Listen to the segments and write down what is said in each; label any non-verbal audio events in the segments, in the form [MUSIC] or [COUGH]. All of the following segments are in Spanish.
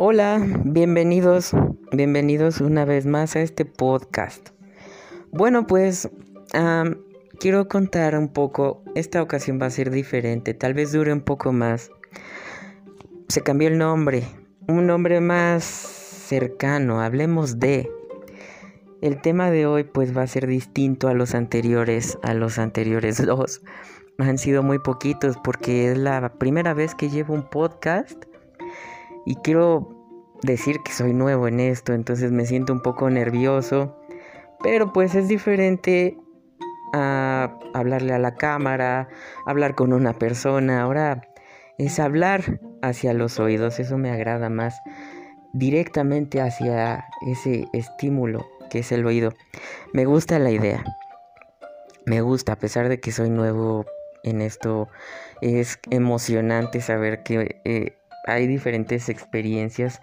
Hola, bienvenidos, bienvenidos una vez más a este podcast. Bueno, pues quiero contar un poco, esta ocasión va a ser diferente, tal vez dure un poco más. Se cambió el nombre, un nombre más cercano, hablemos de. El tema de hoy pues va a ser distinto a los anteriores, a los anteriores [LAUGHS] dos. Han sido muy poquitos porque es la primera vez que llevo un podcast y quiero decir que soy nuevo en esto, entonces me siento un poco nervioso. Pero pues es diferente a hablarle a la cámara, hablar con una persona. Ahora es hablar hacia los oídos, eso me agrada más. Directamente hacia ese estímulo que es el oído. Me gusta la idea. Me gusta, a pesar de que soy nuevo en esto, es emocionante saber que eh, hay diferentes experiencias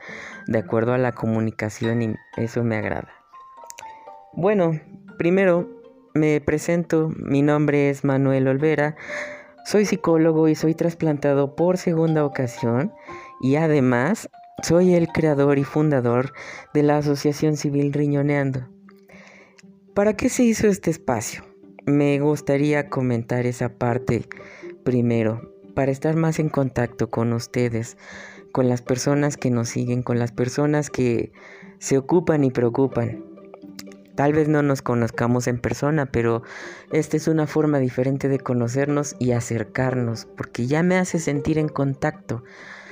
de acuerdo a la comunicación y eso me agrada. Bueno, primero me presento, mi nombre es Manuel Olvera, soy psicólogo y soy trasplantado por segunda ocasión y además soy el creador y fundador de la Asociación Civil Riñoneando. ¿Para qué se hizo este espacio? Me gustaría comentar esa parte primero para estar más en contacto con ustedes, con las personas que nos siguen, con las personas que se ocupan y preocupan. Tal vez no nos conozcamos en persona, pero esta es una forma diferente de conocernos y acercarnos, porque ya me hace sentir en contacto.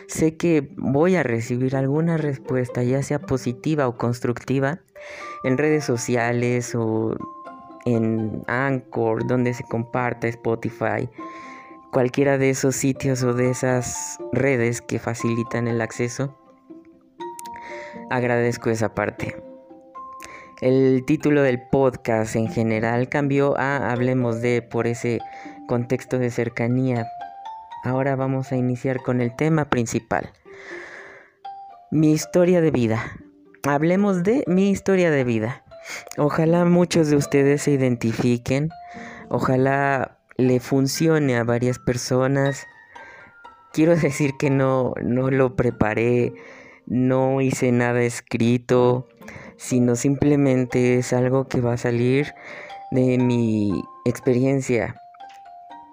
Sé que voy a recibir alguna respuesta, ya sea positiva o constructiva, en redes sociales o en Anchor, donde se comparta Spotify cualquiera de esos sitios o de esas redes que facilitan el acceso, agradezco esa parte. El título del podcast en general cambió a Hablemos de por ese contexto de cercanía. Ahora vamos a iniciar con el tema principal. Mi historia de vida. Hablemos de mi historia de vida. Ojalá muchos de ustedes se identifiquen. Ojalá le funcione a varias personas. Quiero decir que no, no lo preparé, no hice nada escrito, sino simplemente es algo que va a salir de mi experiencia.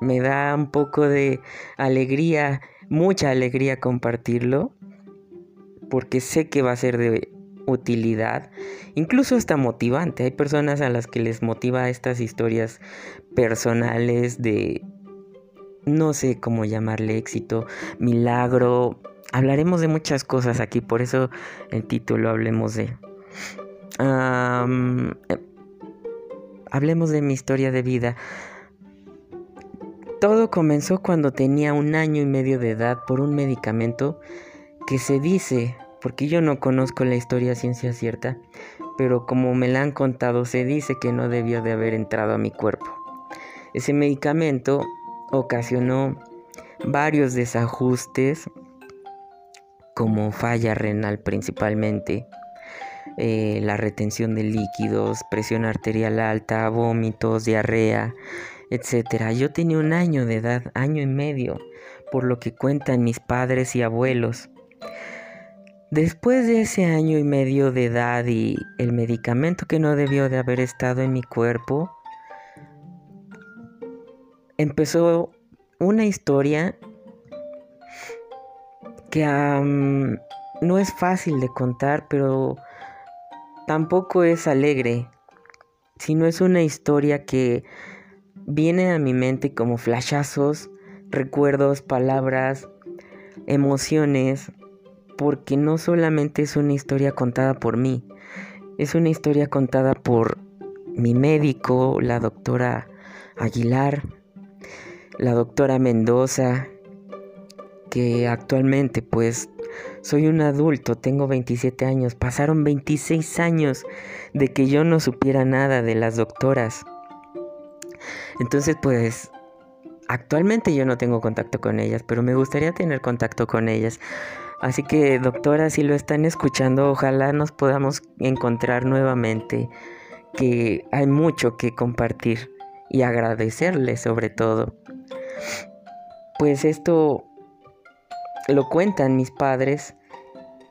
Me da un poco de alegría, mucha alegría compartirlo, porque sé que va a ser de utilidad, incluso hasta motivante. Hay personas a las que les motiva estas historias personales de, no sé cómo llamarle éxito, milagro. Hablaremos de muchas cosas aquí, por eso el título hablemos de... hablemos de mi historia de vida. Todo comenzó cuando tenía un año y medio de edad por un medicamento que se dice porque yo no conozco la historia ciencia cierta, pero como me la han contado se dice que no debió de haber entrado a mi cuerpo. Ese medicamento ocasionó varios desajustes, como falla renal principalmente, eh, la retención de líquidos, presión arterial alta, vómitos, diarrea, etc. Yo tenía un año de edad, año y medio, por lo que cuentan mis padres y abuelos. Después de ese año y medio de edad y el medicamento que no debió de haber estado en mi cuerpo, empezó una historia que no es fácil de contar, pero tampoco es alegre, sino es una historia que viene a mi mente como flashazos, recuerdos, palabras, emociones porque no solamente es una historia contada por mí, es una historia contada por mi médico, la doctora Aguilar, la doctora Mendoza, que actualmente pues soy un adulto, tengo 27 años, pasaron 26 años de que yo no supiera nada de las doctoras. Entonces pues actualmente yo no tengo contacto con ellas, pero me gustaría tener contacto con ellas Así que doctora, si lo están escuchando, ojalá nos podamos encontrar nuevamente, que hay mucho que compartir y agradecerle sobre todo. Pues esto lo cuentan mis padres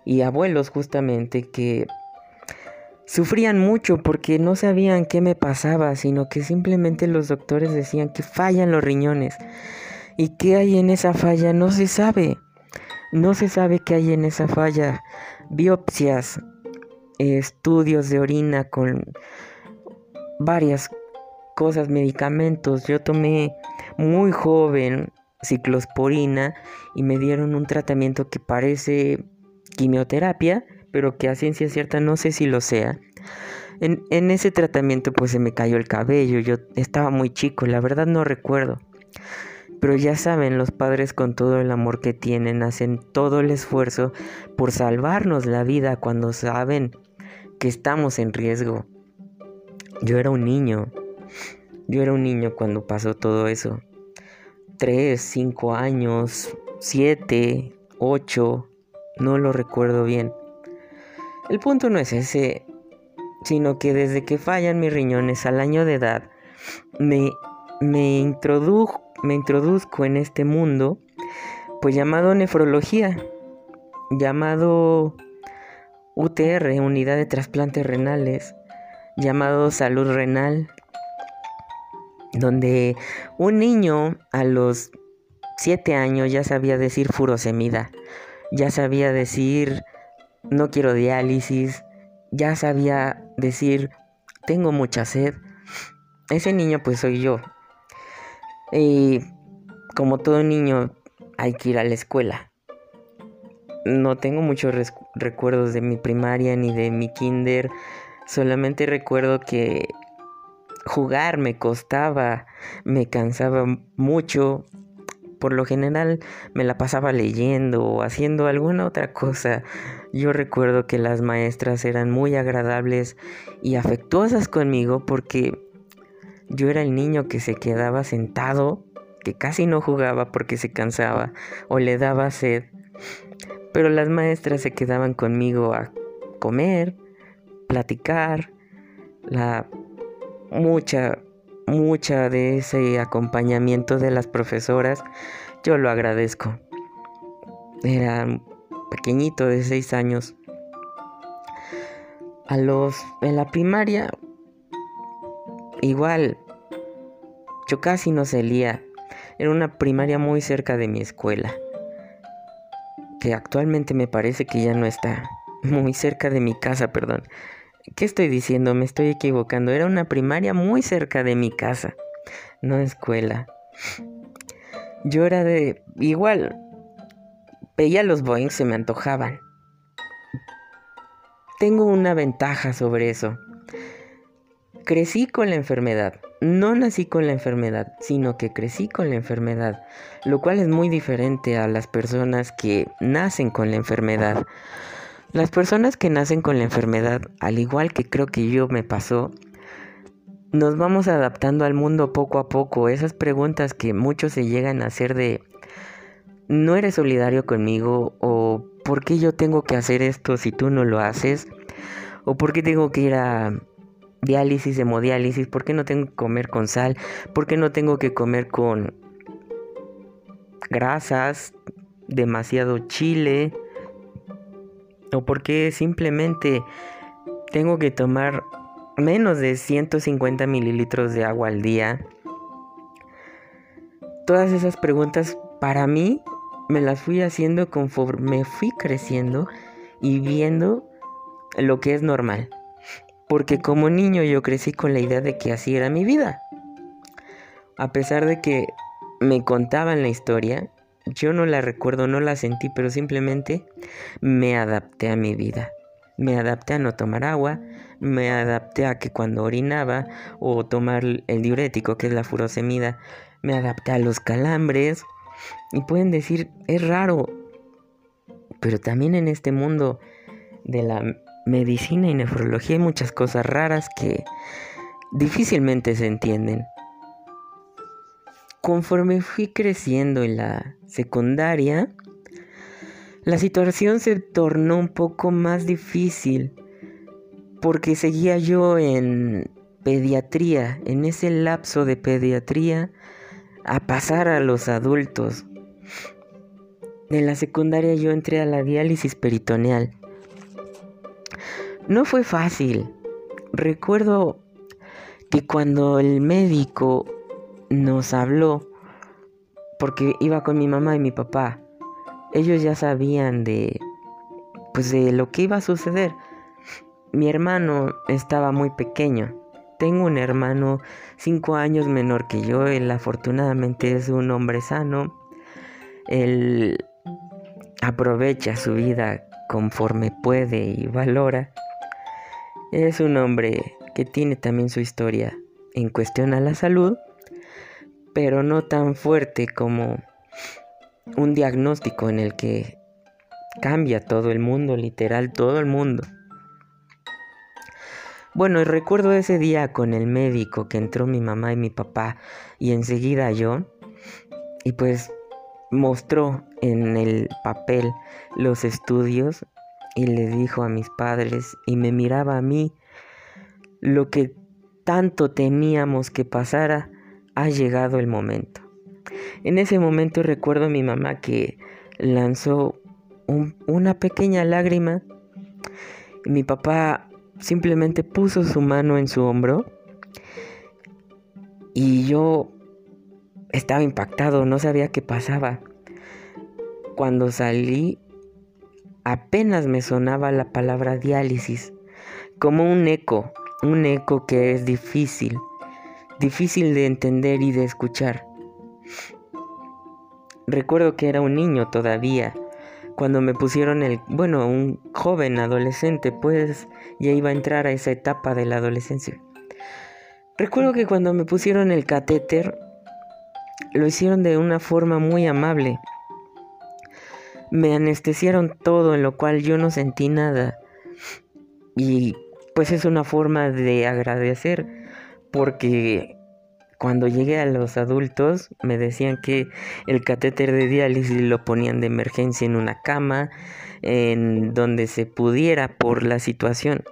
y abuelos justamente que sufrían mucho porque no sabían qué me pasaba, sino que simplemente los doctores decían que fallan los riñones. ¿Y qué hay en esa falla? No se sabe. No se sabe qué hay en esa falla. Biopsias, estudios de orina con varias cosas, medicamentos. Yo tomé muy joven ciclosporina y me dieron un tratamiento que parece quimioterapia, pero que a ciencia cierta no sé si lo sea. En, en, ese tratamiento pues se me cayó el cabello, yo estaba muy chico, la verdad no recuerdo. Pero ya saben, los padres con todo el amor que tienen hacen todo el esfuerzo por salvarnos la vida cuando saben que estamos en riesgo. Yo era un niño, yo era un niño cuando pasó todo eso. Tres, cinco años, siete, ocho, no lo recuerdo bien. El punto no es ese, sino que desde que fallan mis riñones al año de edad, me, me, me introduzco en este mundo, pues llamado nefrología, llamado UTR, Unidad de Trasplantes Renales, llamado Salud Renal, donde un niño a los 7 años ya sabía decir furosemida, ya sabía decir no quiero diálisis, ya sabía decir tengo mucha sed. Ese niño pues soy yo. Y como todo niño hay que ir a la escuela. No tengo muchos recuerdos de mi primaria ni de mi kinder. Solamente recuerdo que jugar me costaba, me cansaba mucho. Por lo general me la pasaba leyendo o haciendo alguna otra cosa. Yo recuerdo que las maestras eran muy agradables y afectuosas conmigo porque yo era el niño que se quedaba sentado, que casi no jugaba porque se cansaba o le daba sed. Pero las maestras se quedaban conmigo a comer, platicar, la mucha, mucha de ese acompañamiento de las profesoras, yo lo agradezco. Era pequeñito de seis años. A los en la primaria igual yo casi no salía. Era una primaria muy cerca de mi escuela. Que actualmente me parece que ya no está. [LAUGHS] Muy cerca de mi casa, perdón. ¿Qué estoy diciendo? Me estoy equivocando. Era una primaria muy cerca de mi casa, no escuela. Yo era de... igual. Veía los Boeing, se me antojaban. Tengo una ventaja sobre eso. Crecí con la enfermedad. No nací con la enfermedad, sino que crecí con la enfermedad, lo cual es muy diferente a las personas que nacen con la enfermedad. Las personas que nacen con la enfermedad, al igual que creo que yo me pasó, nos vamos adaptando al mundo poco a poco. Esas preguntas que muchos se llegan a hacer de, ¿no eres solidario conmigo? ¿O por qué yo tengo que hacer esto si tú no lo haces? ¿O por qué tengo que ir a diálisis, hemodiálisis? ¿Por qué no tengo que comer con sal? ¿Por qué no tengo que comer con grasas, demasiado chile? o porque simplemente tengo que tomar menos de 150 mililitros de agua al día. Todas esas preguntas para mí me las fui haciendo conforme fui creciendo y viendo lo que es normal. Porque como niño yo crecí con la idea de que así era mi vida. A pesar de que me contaban la historia, yo no la recuerdo, no la sentí, pero simplemente me adapté a mi vida. Me adapté a no tomar agua, me adapté a que cuando orinaba o tomar el diurético, que es la furosemida, me adapté a los calambres. Y pueden decir, es raro, pero también en este mundo de la medicina y nefrología hay muchas cosas raras que difícilmente se entienden. Conforme fui creciendo en la secundaria, la situación se tornó un poco más difícil porque seguía yo en pediatría, en ese lapso de pediatría, a pasar a los adultos. En la secundaria yo entré a la diálisis peritoneal. No fue fácil. Recuerdo que cuando el médico nos habló, porque iba con mi mamá y mi papá, ellos ya sabían de pues de lo que iba a suceder. Mi hermano estaba muy pequeño. Tengo un hermano cinco años menor que yo. Él afortunadamente es un hombre sano. Él aprovecha su vida conforme puede y valora. Es un hombre que tiene también su historia en cuestión a la salud, pero no tan fuerte como un diagnóstico en el que cambia todo el mundo, literal todo el mundo. Bueno, recuerdo ese día con el médico que entró mi mamá y mi papá y enseguida yo, y pues mostró en el papel los estudios y le dijo a mis padres y me miraba a mí lo que tanto temíamos que pasara, ha llegado el momento. En ese momento recuerdo a mi mamá que lanzó una pequeña lágrima. Y mi papá simplemente puso su mano en su hombro. Y yo estaba impactado, no sabía qué pasaba. Cuando salí, apenas me sonaba la palabra diálisis, como un eco, un eco que es difícil, difícil de entender y de escuchar. Recuerdo que era un niño todavía, cuando me pusieron el, bueno, un joven adolescente, pues ya iba a entrar a esa etapa de la adolescencia. Recuerdo que cuando me pusieron el catéter, lo hicieron de una forma muy amable. Me anestesiaron todo, en lo cual yo no sentí nada. Y pues es una forma de agradecer, porque cuando llegué a los adultos me decían que el catéter de diálisis lo ponían de emergencia en una cama, en donde se pudiera por la situación.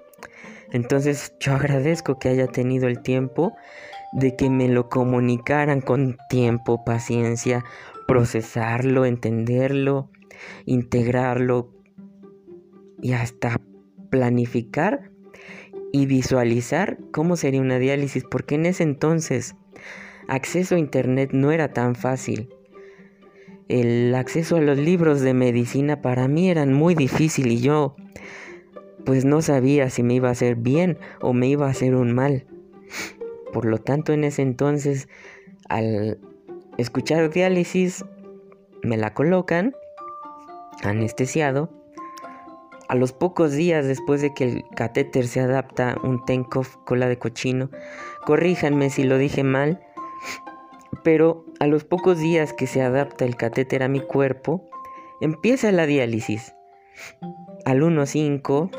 Entonces yo agradezco que haya tenido el tiempo de que me lo comunicaran con tiempo, paciencia, procesarlo, entenderlo, integrarlo y hasta planificar y visualizar cómo sería una diálisis, porque en ese entonces acceso a Internet no era tan fácil. El acceso a los libros de medicina para mí eran muy difícil y yo pues no sabía si me iba a hacer bien o me iba a hacer un mal. Por lo tanto, en ese entonces, al escuchar diálisis, me la colocan, anestesiado. A los pocos días después de que el catéter se adapta un Tenkov cola de cochino, corríjanme si lo dije mal, pero a los pocos días que se adapta el catéter a mi cuerpo, empieza la diálisis. Al 1.5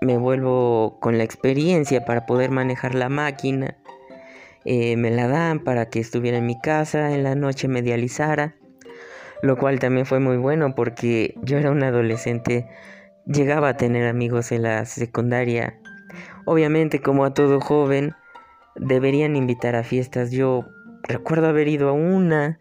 me vuelvo con la experiencia para poder manejar la máquina. Eh, me la dan para que estuviera en mi casa, en la noche me dializara. Lo cual también fue muy bueno porque yo era un adolescente, llegaba a tener amigos en la secundaria. Obviamente como a todo joven, deberían invitar a fiestas. Yo recuerdo haber ido a una,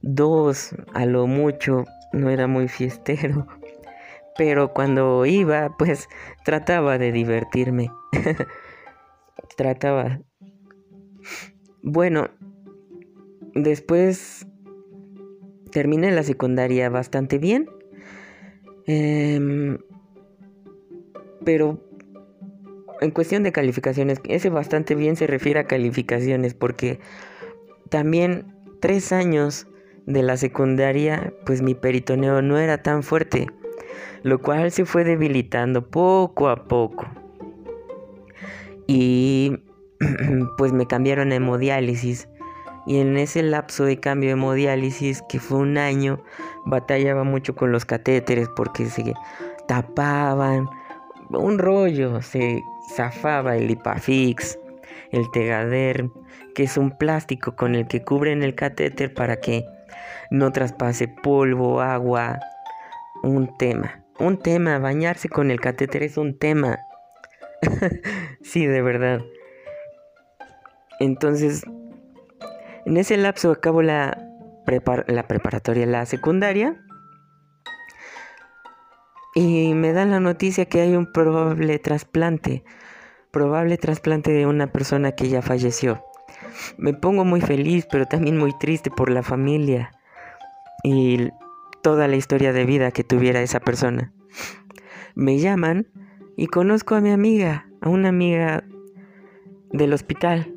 dos, a lo mucho, no era muy fiestero. [LAUGHS] Pero cuando iba, pues trataba de divertirme. [LAUGHS] trataba. Bueno, después terminé la secundaria bastante bien. Em, pero en cuestión de calificaciones, ese bastante bien se refiere a calificaciones porque también tres años de la secundaria, pues mi peritoneo no era tan fuerte, lo cual se fue debilitando poco a poco. Y [CLEARS THROAT] pues me cambiaron a hemodiálisis. Y en ese lapso de cambio de hemodiálisis, que fue un año, batallaba mucho con los catéteres porque se tapaban. Un rollo, se zafaba el Lipafix, el Tegader, que es un plástico con el que cubren el catéter para que no traspase polvo, agua. Un tema, un tema, bañarse con el catéter es un tema. [LAUGHS] sí, de verdad. Entonces, en ese lapso acabo la, preparatoria, la secundaria. y me dan la noticia que hay un probable trasplante, probable trasplante de una persona que ya falleció. Me pongo muy feliz, pero también muy triste por la familia y toda la historia de vida que tuviera esa persona. Me llaman y conozco a mi amiga, a una amiga del hospital.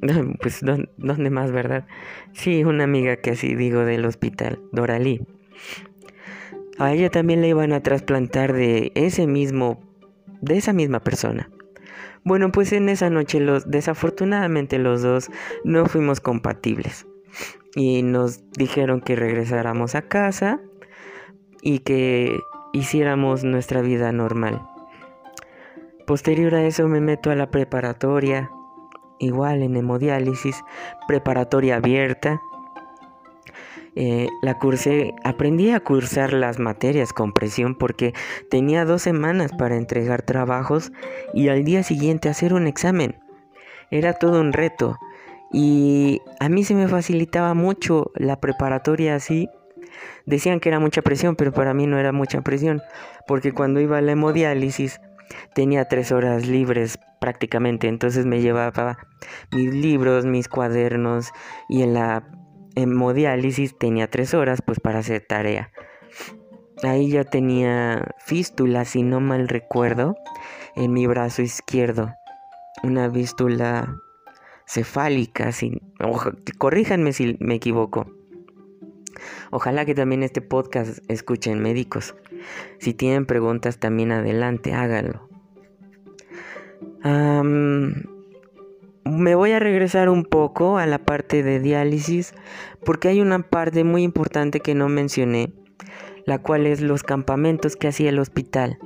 [LAUGHS] Pues, ¿dónde más, verdad? Sí, una amiga que así digo del hospital, Doralí. A ella también le iban a trasplantar de ese mismo, de esa misma persona. Bueno, pues en esa noche los, desafortunadamente los dos no fuimos compatibles. Y nos dijeron que regresáramos a casa y que hiciéramos nuestra vida normal. Posterior a eso me meto a la preparatoria, igual en hemodiálisis, preparatoria abierta. Eh, la cursé, aprendí a cursar las materias con presión porque tenía dos semanas para entregar trabajos y al día siguiente hacer un examen. Era todo un reto y a mí se me facilitaba mucho la preparatoria así. Decían que era mucha presión, pero para mí no era mucha presión, porque cuando iba a la hemodiálisis tenía tres horas libres prácticamente, entonces me llevaba mis libros, mis cuadernos y en la hemodiálisis tenía tres horas pues para hacer tarea. Ahí ya tenía fístula, si no mal recuerdo, en mi brazo izquierdo. Una fístula cefálica, si, corríjanme si me equivoco. Ojalá que también este podcast escuchen médicos. Si tienen preguntas también adelante, háganlo. me voy a regresar un poco a la parte de diálisis porque hay una parte muy importante que no mencioné, la cual es los campamentos que hacía el hospital.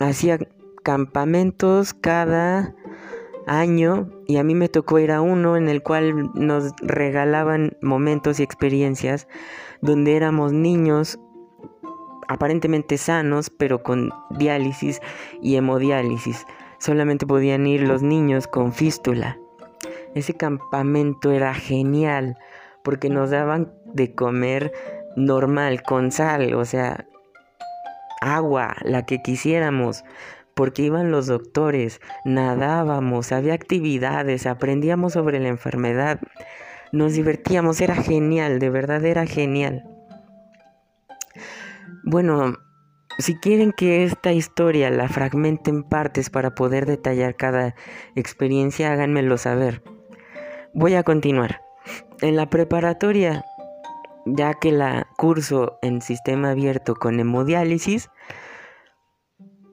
Hacía campamentos cada año y a mí me tocó ir a uno en el cual nos regalaban momentos y experiencias donde éramos niños aparentemente sanos pero con diálisis y hemodiálisis. Solamente podían ir los niños con fístula. Ese campamento era genial porque nos daban de comer normal, con sal, o sea, agua, la que quisiéramos, porque iban los doctores, nadábamos, había actividades, aprendíamos sobre la enfermedad, nos divertíamos, era genial, de verdad era genial. Bueno, si quieren que esta historia la fragmente en partes para poder detallar cada experiencia, háganmelo saber. Voy a continuar. En la preparatoria, ya que la curso en sistema abierto con hemodiálisis,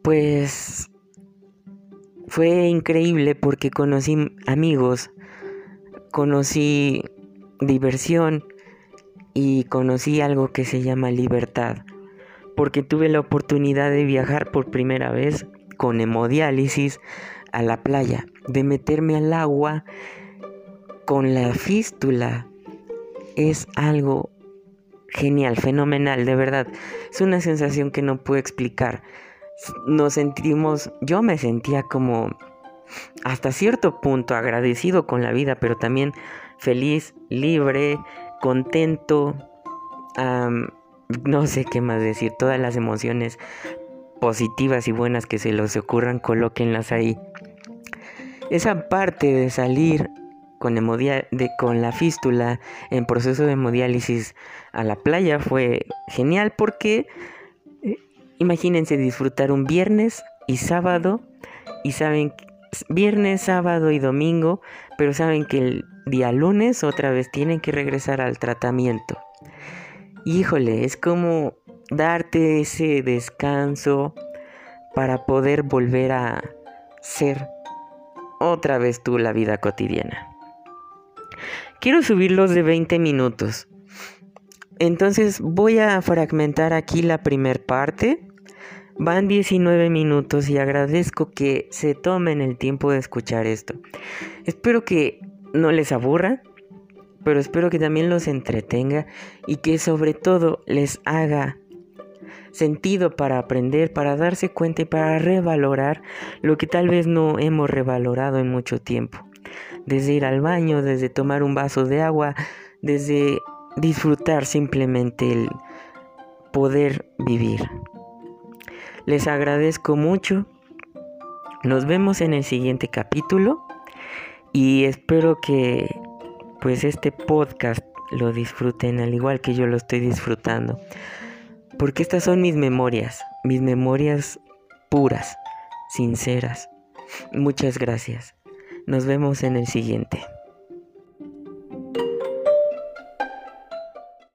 pues fue increíble porque conocí amigos, conocí diversión y conocí algo que se llama libertad, porque tuve la oportunidad de viajar por primera vez con hemodiálisis a la playa, de meterme al agua con la fístula. Es algo genial, fenomenal, de verdad. Es una sensación que no puedo explicar nos sentimos, yo me sentía como hasta cierto punto agradecido con la vida, pero también feliz, libre, contento, no sé qué más decir, todas las emociones positivas y buenas que se les ocurran, colóquenlas ahí. Esa parte de salir con, de, con la fístula en proceso de hemodiálisis a la playa fue genial porque Imagínense disfrutar un viernes y sábado y saben viernes, sábado y domingo, pero saben que el día lunes otra vez tienen que regresar al tratamiento. Híjole, es como darte ese descanso para poder volver a ser otra vez tú la vida cotidiana. Quiero subirlos de 20 minutos. Entonces voy a fragmentar aquí la primer parte Van 19 minutos y agradezco que se tomen el tiempo de escuchar esto. Espero que no les aburra, pero espero que también los entretenga y que sobre todo les haga sentido para aprender, para darse cuenta y para revalorar lo que tal vez no hemos revalorado en mucho tiempo. Desde ir al baño, desde tomar un vaso de agua, desde disfrutar simplemente el poder vivir. Les agradezco mucho. Nos vemos en el siguiente capítulo y espero que pues este podcast lo disfruten al igual que yo lo estoy disfrutando. Porque estas son mis memorias, mis memorias puras, sinceras. Muchas gracias. Nos vemos en el siguiente.